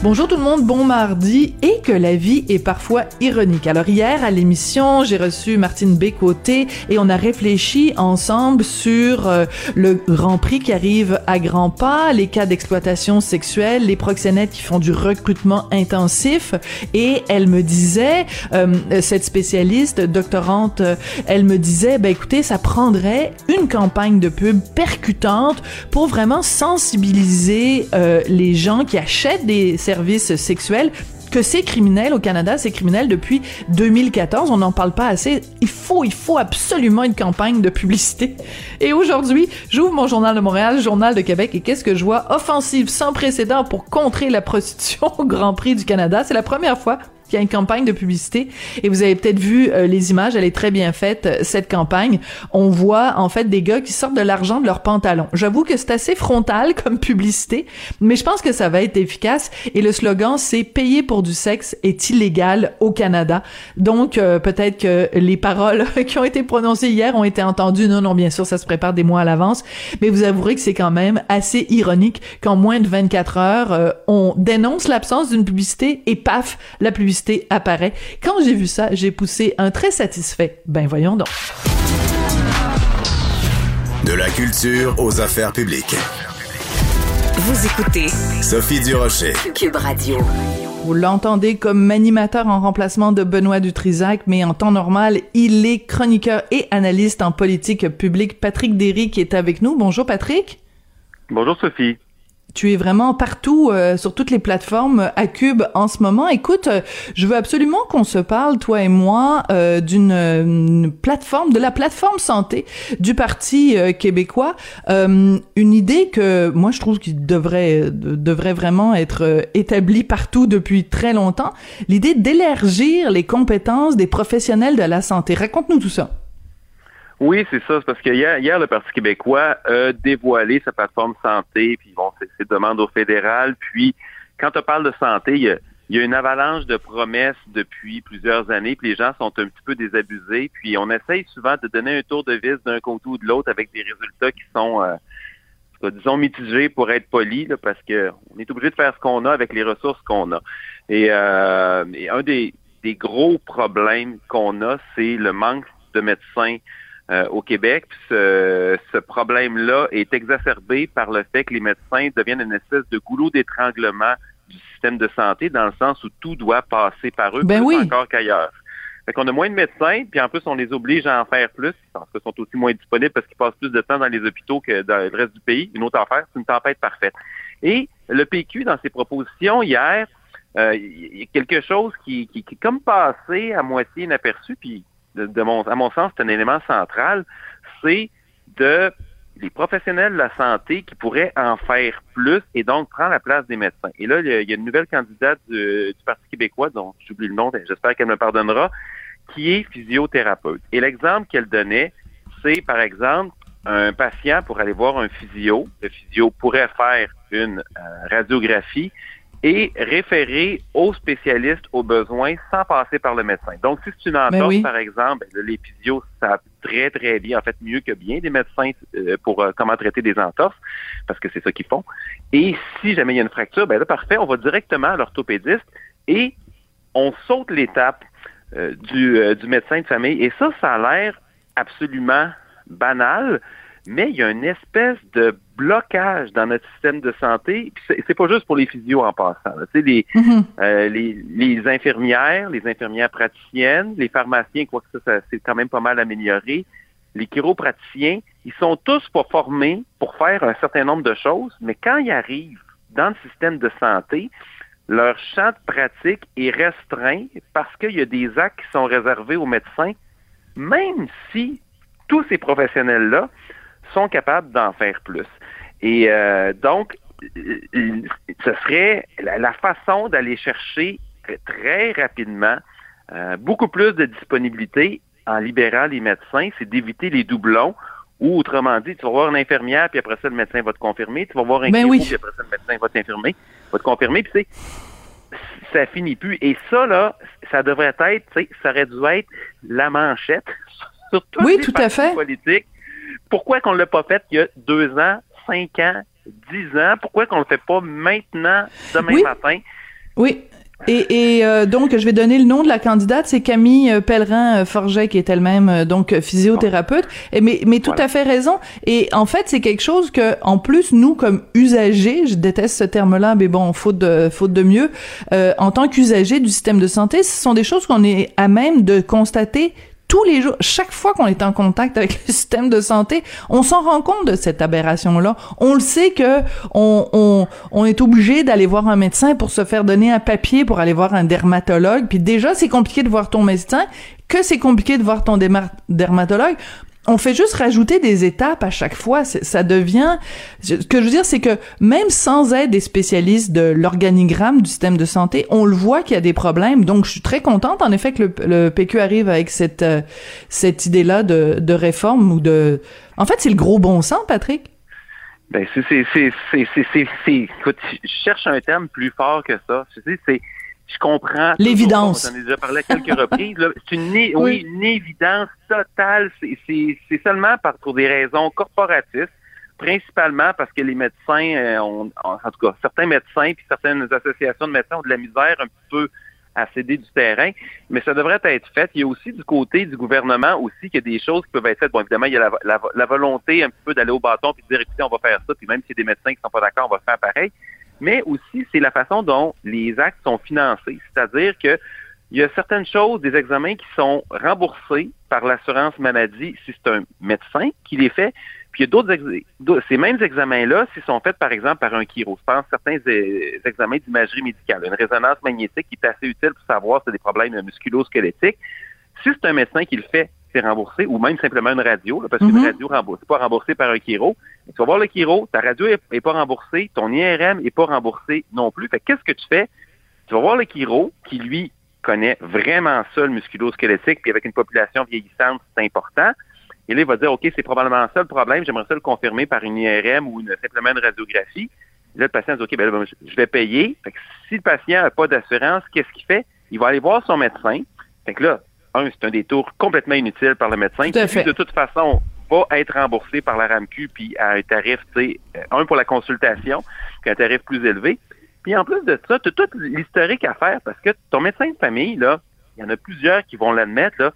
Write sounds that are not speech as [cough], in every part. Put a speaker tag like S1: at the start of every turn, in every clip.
S1: Bonjour tout le monde, bon mardi et que la vie est parfois ironique. Alors hier à l'émission, j'ai reçu Martine Bécoté et on a réfléchi ensemble sur euh, le Grand Prix qui arrive à grands pas, les cas d'exploitation sexuelle, les proxénètes qui font du recrutement intensif et elle me disait, euh, cette spécialiste doctorante, elle me disait, ben écoutez, ça prendrait une campagne de pub percutante pour vraiment sensibiliser euh, les gens qui achètent des services sexuels que c'est criminel au Canada, c'est criminel depuis 2014, on n'en parle pas assez. Il faut, il faut absolument une campagne de publicité. Et aujourd'hui, j'ouvre mon journal de Montréal, journal de Québec, et qu'est-ce que je vois? Offensive sans précédent pour contrer la prostitution au Grand Prix du Canada. C'est la première fois il y a une campagne de publicité et vous avez peut-être vu euh, les images, elle est très bien faite euh, cette campagne. On voit en fait des gars qui sortent de l'argent de leurs pantalons. J'avoue que c'est assez frontal [laughs] comme publicité, mais je pense que ça va être efficace et le slogan c'est payer pour du sexe est illégal au Canada. Donc euh, peut-être que les paroles [laughs] qui ont été prononcées hier ont été entendues. Non non, bien sûr, ça se prépare des mois à l'avance, mais vous avouerez que c'est quand même assez ironique qu'en moins de 24 heures, on dénonce l'absence d'une publicité et paf, la publicité apparaît. Quand j'ai vu ça, j'ai poussé un très satisfait. Ben voyons donc.
S2: De la culture aux affaires publiques.
S3: Vous écoutez
S2: Sophie Durocher.
S3: Cube Radio.
S1: Vous l'entendez comme animateur en remplacement de Benoît Dutrisac, mais en temps normal, il est chroniqueur et analyste en politique publique. Patrick Derry qui est avec nous. Bonjour Patrick.
S4: Bonjour Sophie
S1: tu es vraiment partout euh, sur toutes les plateformes à Cube en ce moment. Écoute, euh, je veux absolument qu'on se parle, toi et moi, euh, d'une plateforme, de la plateforme santé du Parti québécois. une idée que moi je trouve qu'il devrait devrait vraiment être établie partout depuis très longtemps. L'idée d'élargir les compétences des professionnels de la santé. Raconte-nous tout ça.
S4: Oui, c'est ça. C'est parce que hier, hier, le Parti québécois a dévoilé sa plateforme santé, puis bon, ses demandes au fédéral. Puis, quand on parle de santé, il y, a, il y a une avalanche de promesses depuis plusieurs années, puis les gens sont un petit peu désabusés. Puis, on essaye souvent de donner un tour de vis d'un côté ou de l'autre avec des résultats qui sont, euh, disons, mitigés pour être polis, là, parce que on est obligé de faire ce qu'on a avec les ressources qu'on a. Et, euh, un des, des gros problèmes qu'on a, c'est le manque de médecins euh, au Québec. ce, ce problème-là est exacerbé par le fait que les médecins deviennent une espèce de goulot d'étranglement du système de santé dans le sens où tout doit passer par eux
S1: ben
S4: plus encore qu'ailleurs. Fait qu'on a moins de médecins, puis en plus, on les oblige à en faire plus, parce qu'ils sont aussi moins disponibles parce qu'ils passent plus de temps dans les hôpitaux que dans le reste du pays. Une autre affaire, c'est une tempête parfaite. Et le PQ, dans ses propositions hier, euh, il y a quelque chose qui, qui, qui est comme passé à moitié inaperçu, puis de, mon, à mon sens, c'est un élément central, c'est de les professionnels de la santé qui pourraient en faire plus et donc prendre la place des médecins. Et là, il y a, une nouvelle candidate du, Parti québécois, dont j'oublie le nom, j'espère qu'elle me pardonnera, qui est physiothérapeute. Et l'exemple qu'elle donnait, c'est par exemple un patient pour aller voir un physio. Le physio pourrait faire une euh, radiographie et référer aux spécialistes aux besoins sans passer par le médecin. Donc, si c'est une ben entorse, par exemple, ben, physios savent très, très bien, en fait, mieux que bien des médecins euh, pour euh, comment traiter des entorses, parce que c'est ça qu'ils font. Et si jamais il y a une fracture, ben là, parfait, on va directement à l'orthopédiste et on saute l'étape euh, du, du médecin de famille. Et ça, ça a l'air absolument banal, mais il y a une espèce de blocage dans notre système de santé. C'est pas juste pour les physios en passant. Les, mm-hmm. euh, les, les, infirmières, les infirmières praticiennes, les pharmaciens, quoi que ça, c'est quand même pas mal amélioré. Les chiropraticiens, ils sont tous pas formés pour faire un certain nombre de choses, mais quand ils arrivent dans le système de santé, leur champ de pratique est restreint parce qu'il y a des actes qui sont réservés aux médecins, même si tous ces professionnels-là sont capables d'en faire plus. Et euh, donc, ce serait la, façon d'aller chercher très rapidement euh, beaucoup plus de disponibilité en libérant les médecins, c'est d'éviter les doublons ou autrement dit, tu vas voir une infirmière, puis après ça, le médecin va te confirmer. Tu vas voir un
S1: ben
S4: puis après ça, le médecin va t'infirmer, va te confirmer. Puis c'est ça finit plus. Et ça, là, ça devrait être, ça aurait dû être la manchette sur tous
S1: oui,
S4: les
S1: tout à fait.
S4: politiques. Pourquoi qu'on ne l'a pas fait il y a deux ans, cinq ans, dix ans? Pourquoi qu'on ne le fait pas maintenant, demain
S1: Oui.
S4: matin?
S1: Oui. Et, et euh, donc, je vais donner le nom de la candidate, c'est Camille euh, Pellerin-Forget, qui est elle-même euh, donc physiothérapeute. Et, mais, mais tout
S4: Voilà.
S1: à fait raison. Et en fait, c'est quelque chose que, en plus, nous, comme usagers, je déteste ce terme-là, mais bon, faute de, faute de mieux, euh, en tant qu'usagers du système de santé, ce sont des choses qu'on est à même de constater tous les jours, chaque fois qu'on est en contact avec le [laughs] système de santé, on s'en rend compte de cette aberration-là. On le sait que on, on, on est obligé d'aller voir un médecin pour se faire donner un papier pour aller voir un dermatologue. Puis déjà, c'est compliqué de voir ton médecin, que c'est compliqué de voir ton dermatologue. On fait juste rajouter des étapes à chaque fois. Ça devient. Ce que je veux dire, c'est que même sans être des spécialistes de l'organigramme du système de santé, on le voit qu'il y a des problèmes. Donc, je suis très contente, en effet, que le, PQ arrive avec cette euh, cette idée-là de, de réforme ou de. En fait, c'est le gros bon sens, Patrick.
S4: Ben, c'est, c'est, c'est, c'est, écoute, je cherche un terme plus fort que ça. C'est, je comprends.
S1: L'évidence.
S4: J'en ai déjà parlé à quelques [laughs] reprises. C'est une, é-
S1: Oui.
S4: oui, une évidence totale. C'est, seulement par, pour des raisons corporatistes, principalement parce que les médecins, euh, ont, en en tout cas, certains médecins puis certaines associations de médecins ont de la misère un petit peu à céder du terrain, mais ça devrait être fait. Il y a aussi du côté du gouvernement aussi qu'il y a des choses qui peuvent être faites. Bon, évidemment, il y a la, la- la volonté un petit peu d'aller au bâton puis de dire, écoutez, on va faire ça, puis même s'il y a des médecins qui sont pas d'accord, on va faire pareil. Mais aussi, c'est la façon dont les actes sont financés. C'est-à-dire que il y a certaines choses, des examens qui sont remboursés par l'assurance maladie si c'est un médecin qui les fait. Puis il y a d'autres ces mêmes examens-là, s'ils sont faits par exemple par un chiro, je pense certains euh, examens d'imagerie médicale, une résonance magnétique qui est assez utile pour savoir si c'est des problèmes musculo-squelettiques. Si c'est un médecin qui le fait, c'est remboursé, ou même simplement une radio, là, parce qu'une
S1: Mhm.
S4: radio remboursée, pas remboursée par un chiro. Tu vas voir le chiro, ta radio est, est pas remboursée, ton IRM est pas remboursé non plus. Fait que qu'est-ce que tu fais? Tu vas voir le chiro, qui lui connaît vraiment ça, le musculo-squelettique, puis avec une population vieillissante, c'est important. Et là, il va dire, OK, c'est probablement ça le problème, j'aimerais ça le confirmer par une IRM ou une, simplement une radiographie. Là, le patient dit, OK, ben je- vais payer. Fait que si le patient n'a pas d'assurance, qu'est-ce qu'il fait? Il va aller voir son médecin. Fait que là, un, c'est un détour complètement inutile par le médecin.
S1: Tout à
S4: qui,
S1: fait.
S4: de toute façon, va être remboursé par la RAMQ, puis à un tarif, tu sais, euh, un pour la consultation, puis un tarif plus élevé. Puis en plus de ça, tu as tout l'historique à faire parce que ton médecin de famille, là, il y en a plusieurs qui vont l'admettre, là,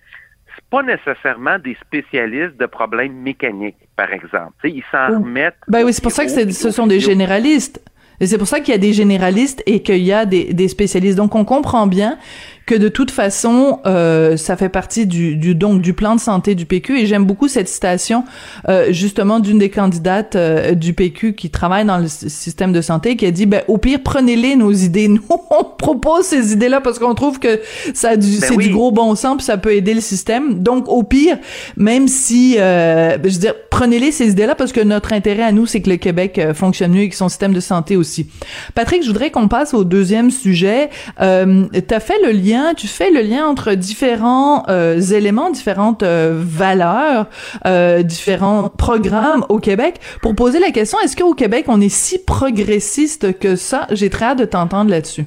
S4: c'est pas nécessairement des spécialistes de problèmes mécaniques, par exemple. Ils s'en
S1: Oh.
S4: remettent.
S1: Ben oui, c'est pour ça que ce sont des généralistes. Et c'est pour ça qu'il y a des généralistes et qu'il y a des, des spécialistes. Donc, on comprend bien que de toute façon, euh, ça fait partie du, du donc du plan de santé du PQ. Et j'aime beaucoup cette citation euh, justement d'une des candidates euh, du PQ qui travaille dans le système de santé, qui a dit ben au pire prenez-les nos idées. Nous [laughs] on propose ces idées-là parce qu'on trouve que ça
S4: Ben
S1: c'est
S4: oui.
S1: du gros bon sens puis ça peut aider le système. Donc au pire, même si euh, je veux dire prenez-les ces idées-là parce que notre intérêt à nous c'est que le Québec euh, fonctionne mieux avec son système de santé aussi. Patrick, je voudrais qu'on passe au deuxième sujet. Euh, tu as fait le tu fais le lien entre différents euh, éléments, différentes euh, valeurs, euh, différents programmes au Québec pour poser la question est-ce qu'au Québec on est si progressiste que ça? J'ai très hâte de t'entendre là-dessus.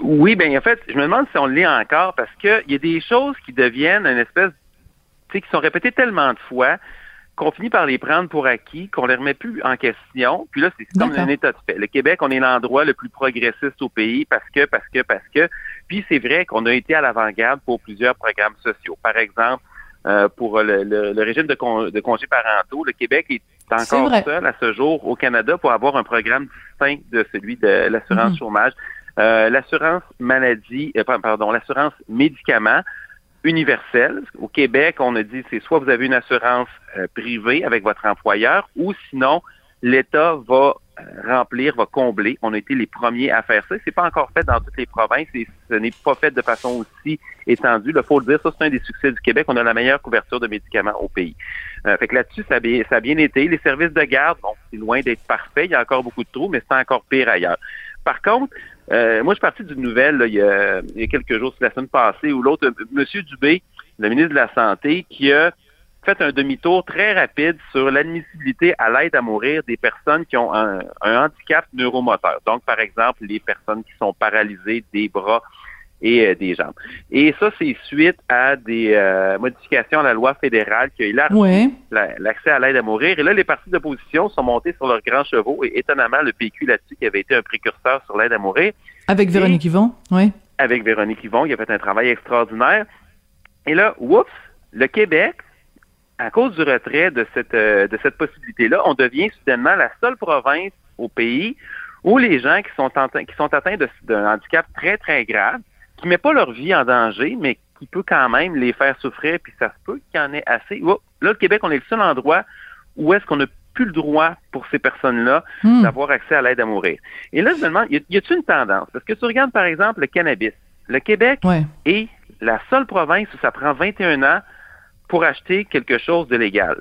S4: Oui, ben en fait, je me demande si on le lit encore parce qu'il y a des choses qui deviennent une espèce, tu sais, qui sont répétées tellement de fois qu'on finit par les prendre pour acquis, qu'on les remet plus en question. Puis là, c'est comme un état de fait. Le Québec, on est l'endroit le plus progressiste au pays parce que, parce que, parce que. Puis c'est vrai qu'on a été à l'avant-garde pour plusieurs programmes sociaux. Par exemple, euh, pour le, le- le régime de, con- de congés parentaux, le Québec est encore seul à ce jour au Canada pour avoir un programme distinct de celui de l'assurance
S1: Mhm.
S4: chômage. Euh, l'assurance maladie, euh, pardon, l'assurance médicaments universelle. Au Québec, on a dit c'est soit vous avez une assurance euh, privée avec votre employeur ou sinon l'État va euh, remplir, va combler. On a été les premiers à faire ça. C'est pas encore fait dans toutes les provinces et ce n'est pas fait de façon aussi étendue. Il faut le dire, ça c'est un des succès du Québec. On a la meilleure couverture de médicaments au pays. Euh, fait que là-dessus, ça, ça a bien été. Les services de garde, bon, c'est loin d'être parfait. Il y a encore beaucoup de trous, mais c'est encore pire ailleurs. Par contre, euh, moi, je suis parti d'une nouvelle là, il, y a, il y a quelques jours, la semaine passée, où l'autre, M. Dubé, le ministre de la Santé, qui a fait un demi-tour très rapide sur l'admissibilité à l'aide à mourir des personnes qui ont un, handicap neuromoteur. Donc, par exemple, les personnes qui sont paralysées des bras et euh, des jambes. Et ça, c'est suite à des euh, modifications à la loi fédérale qui a élargi l'accès à l'aide à mourir. Et là, les partis d'opposition sont montés sur leurs grands chevaux et étonnamment, le PQ là-dessus, qui avait été un précurseur sur l'aide à mourir.
S1: Avec Véronique Yvon, oui.
S4: Avec Véronique Yvon, qui a fait un travail extraordinaire. Et là, oups, le Québec, à cause du retrait de cette, euh, de cette possibilité-là, on devient soudainement la seule province au pays où les gens qui sont, qui sont atteints d'un handicap très, très grave, qui ne met pas leur vie en danger, mais qui peut quand même les faire souffrir, puis ça se peut qu'il y en ait assez. là, le Québec, on est le seul endroit où est-ce qu'on n'a plus le droit pour ces personnes-là hmm. d'avoir accès à l'aide à mourir. Et là, je me demande, y a-t-il une tendance? Parce que tu regardes, par exemple, le cannabis. Le Québec est la seule province où ça prend 21 ans pour acheter quelque chose de légal.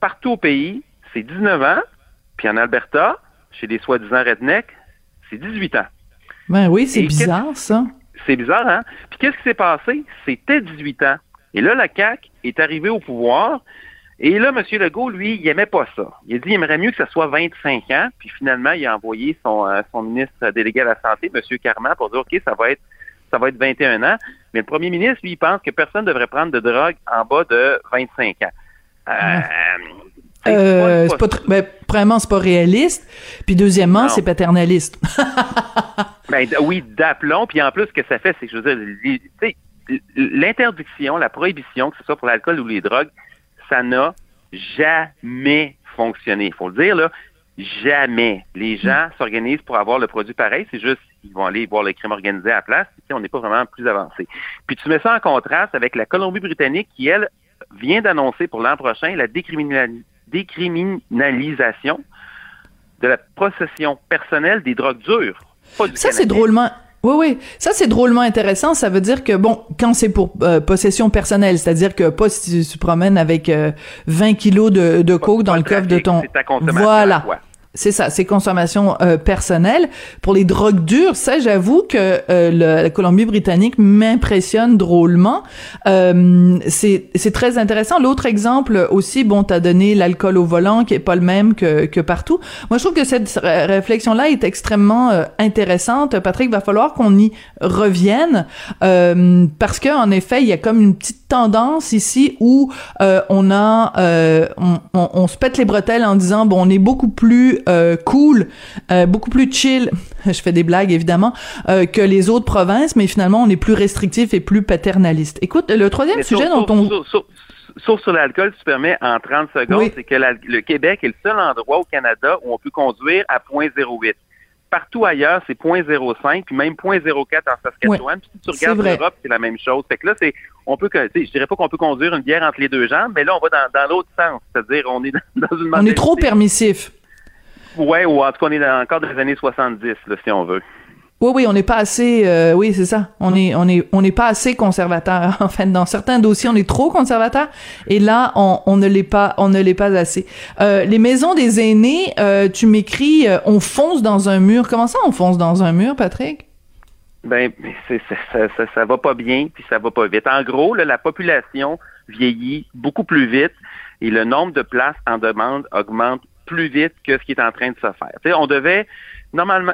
S4: Partout au pays, c'est 19 ans, puis en Alberta, chez des soi-disant rednecks, c'est 18 ans.
S1: Ben oui, c'est bizarre, ça.
S4: C'est bizarre, hein? Puis qu'est-ce qui s'est passé? C'était 18 ans. Et là, la CAQ est arrivée au pouvoir. Et là, M. Legault, lui, il aimait pas ça. Il a dit qu'il aimerait mieux que ça soit 25 ans. Puis finalement, il a envoyé son, euh, son ministre délégué à la Santé, M. Carman, pour dire, OK, ça va être ça va être 21 ans. Mais le premier ministre, lui, il pense que personne ne devrait prendre de drogue en bas de 25 ans.
S1: Euh, euh, c'est pas, ben, premièrement, c'est pas réaliste. Puis deuxièmement, c'est paternaliste. [laughs]
S4: ben, oui, d'aplomb. Puis en plus, ce que ça fait, c'est que je veux dire, l'interdiction, la prohibition, que ce soit pour l'alcool ou les drogues, ça n'a jamais fonctionné. Il faut le dire, là. Jamais. Les gens s'organisent pour avoir le produit pareil. C'est juste, ils vont aller voir le crime organisé à la place. on n'est pas vraiment plus avancé. Puis tu mets ça en contraste avec la Colombie-Britannique qui, elle, vient d'annoncer pour l'an prochain la décriminalisation de la possession personnelle des drogues dures.
S1: ça, c'est drôlement... Oui, oui. Ça, c'est drôlement intéressant. Ça veut dire que, bon, quand c'est pour euh, possession personnelle, c'est-à-dire que pas si tu, te promènes avec 20 euh, kilos de, de coke dans le coffre de ton... Voilà. C'est ça, c'est consommation euh, personnelle. Pour les drogues dures, ça, j'avoue que euh, la Colombie-Britannique m'impressionne drôlement. Euh, c'est très intéressant. L'autre exemple aussi, bon, t'as donné l'alcool au volant, qui est pas le même que, que partout. Moi, je trouve que cette réflexion-là est extrêmement euh, intéressante. Patrick, va falloir qu'on y revienne parce que en effet, il y a comme une petite tendance ici où on a, on, on, on se pète les bretelles en disant, bon, on est beaucoup plus euh, cool, euh, beaucoup plus chill. [laughs] Je fais des blagues évidemment euh, que les autres provinces, mais finalement on est plus restrictif et plus paternaliste. Écoute, le troisième sujet dont on
S4: sauf, sur l'alcool, tu permets en 30 secondes, c'est que le Québec est le seul endroit au Canada où on peut conduire à 0.08 partout ailleurs, c'est 0.05, puis même 0.04 en Saskatchewan. puis si tu regardes l'Europe, c'est la même chose. Fait que là, c'est, on peut, je dirais pas qu'on peut conduire une bière entre les deux jambes, mais là, on va dans, l'autre sens. C'est-à-dire, on est [laughs] dans, une
S1: On est trop permissif.
S4: Ouais, ou en tout cas, on est encore dans les années 70, là, si on veut.
S1: Oui, oui, on n'est pas assez. Euh, oui, c'est ça. On est, on est, on n'est pas assez conservateur. [laughs] En fait, dans certains dossiers, on est trop conservateur, et là, on, on ne l'est pas, on ne l'est pas assez. Euh, les maisons des aînés, euh, tu m'écris, euh, on fonce dans un mur. Comment ça, on fonce dans un mur, Patrick?
S4: Ben, c'est, ça, ça, ça, va pas bien, puis ça va pas vite. En gros, là, la population vieillit beaucoup plus vite, et le nombre de places en demande augmente plus vite que ce qui est en train de se faire. on devait, normalement,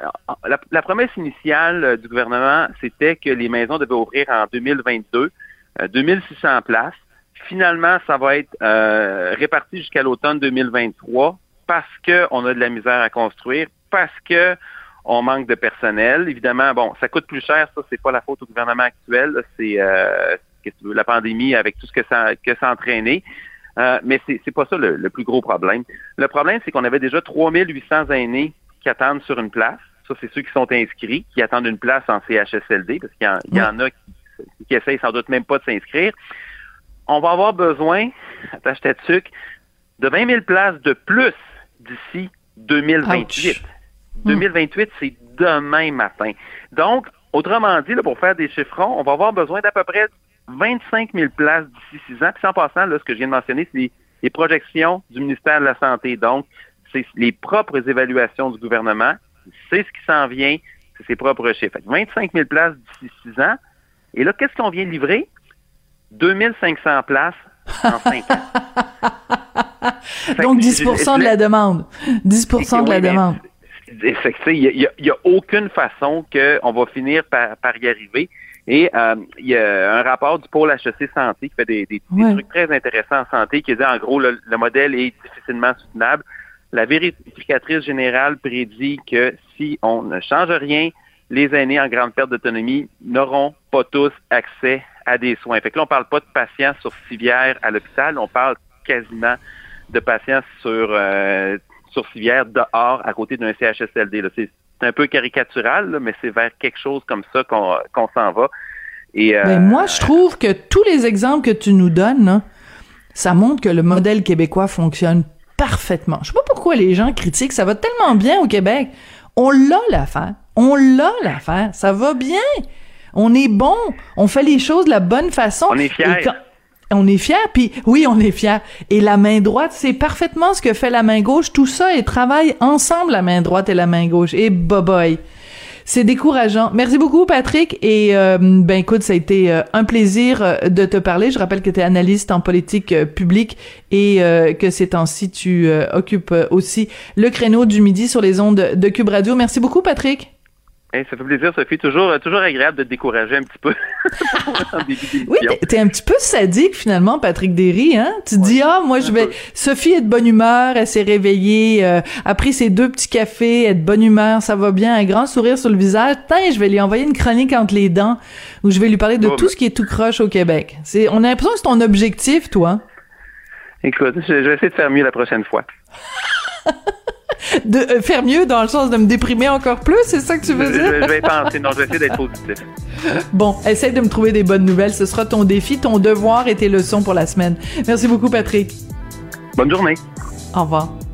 S4: la, promesse initiale euh, du gouvernement, c'était que les maisons devaient ouvrir en 2022, 2600 euh, places. Finalement, ça va être euh, réparti jusqu'à l'automne 2023 parce qu'on a de la misère à construire, parce que on manque de personnel. Évidemment, bon, ça coûte plus cher, ça, c'est pas la faute au gouvernement actuel, c'est la pandémie avec tout ce que ça, que ça a entraîné. Euh, mais c'est pas ça le, plus gros problème. Le problème, c'est qu'on avait déjà 3800 aînés qui attendent sur une place. Ça, c'est ceux qui sont inscrits, qui attendent une place en CHSLD, parce qu'il y, en a qui, qui essayent sans doute même pas de s'inscrire. On va avoir besoin, attache ta sucre, de 20 000 places de plus d'ici 2028. 2028, c'est demain matin. Donc, autrement dit, là, pour faire des chiffrons, on va avoir besoin d'à peu près 25 000 places d'ici six ans. Puis en passant, là, ce que je viens de mentionner, c'est les, projections du ministère de la Santé. Donc, c'est les propres évaluations du gouvernement. C'est ce qui s'en vient. C'est ses propres chiffres. 25 000 places d'ici six ans. Et là, qu'est-ce qu'on vient livrer? 2500 places en 5 ans. [laughs]
S1: Donc 10% de la demande. 10% de la demande.
S4: Il n'y a, aucune façon qu'on va finir par, par y arriver. Et euh, il y a un rapport du pôle HEC Santé qui fait des, des, trucs très intéressants en santé, qui dit en gros le, modèle est difficilement soutenable. La vérificatrice générale prédit que si on ne change rien, les aînés en grande perte d'autonomie n'auront pas tous accès à des soins. Fait que là, on parle pas de patients sur civière à l'hôpital, on parle quasiment de patients sur euh, sur civière dehors à côté d'un CHSLD. C'est un peu caricatural, mais c'est vers quelque chose comme ça qu'on s'en va.
S1: Et, ben, moi, je trouve que tous les exemples que tu nous donnes, ça montre que le modèle québécois fonctionne parfaitement. Je sais pas pourquoi les gens critiquent, ça va tellement bien au Québec. On l'a l'affaire. On l'a l'affaire. Ça va bien. On est bon. On fait les choses de la bonne façon.
S4: On est fiers.
S1: On est fiers, puis oui, on est fiers. Et la main droite, c'est parfaitement ce que fait la main gauche. Tout ça, et travaille ensemble, la main droite et la main gauche. Et boboy. C'est décourageant. Merci beaucoup, Patrick. Et euh, ben écoute, ça a été euh, un plaisir euh, de te parler. Je rappelle que tu es analyste en politique publique et que ces temps-ci, tu occupes aussi le créneau du midi sur les ondes de Cube Radio. Merci beaucoup, Patrick
S4: ça fait plaisir, Sophie. Toujours, toujours agréable de te décourager un petit peu. [laughs]
S1: oui, t'es un petit peu sadique finalement, Patrick Derry. Hein? Tu dis ah moi je vais. Sophie est de bonne humeur, elle s'est réveillée, euh, a pris ses deux petits cafés, elle est de bonne humeur, ça va bien, un grand sourire sur le visage. Tiens, je vais lui envoyer une chronique entre les dents où je vais lui parler de tout ce qui est tout croche au Québec. C'est, on a l'impression que c'est ton objectif, toi.
S4: Écoute, je vais essayer de faire mieux la prochaine fois. [laughs] [laughs]
S1: de euh, faire mieux dans le sens de me déprimer encore plus, c'est ça que tu veux dire?
S4: Je, vais penser, non, je vais essayer d'être positif. [laughs]
S1: Bon, essaye de me trouver des bonnes nouvelles. Ce sera ton défi, ton devoir et tes leçons pour la semaine. Merci beaucoup, Patrick.
S4: Bonne journée.
S1: Au revoir.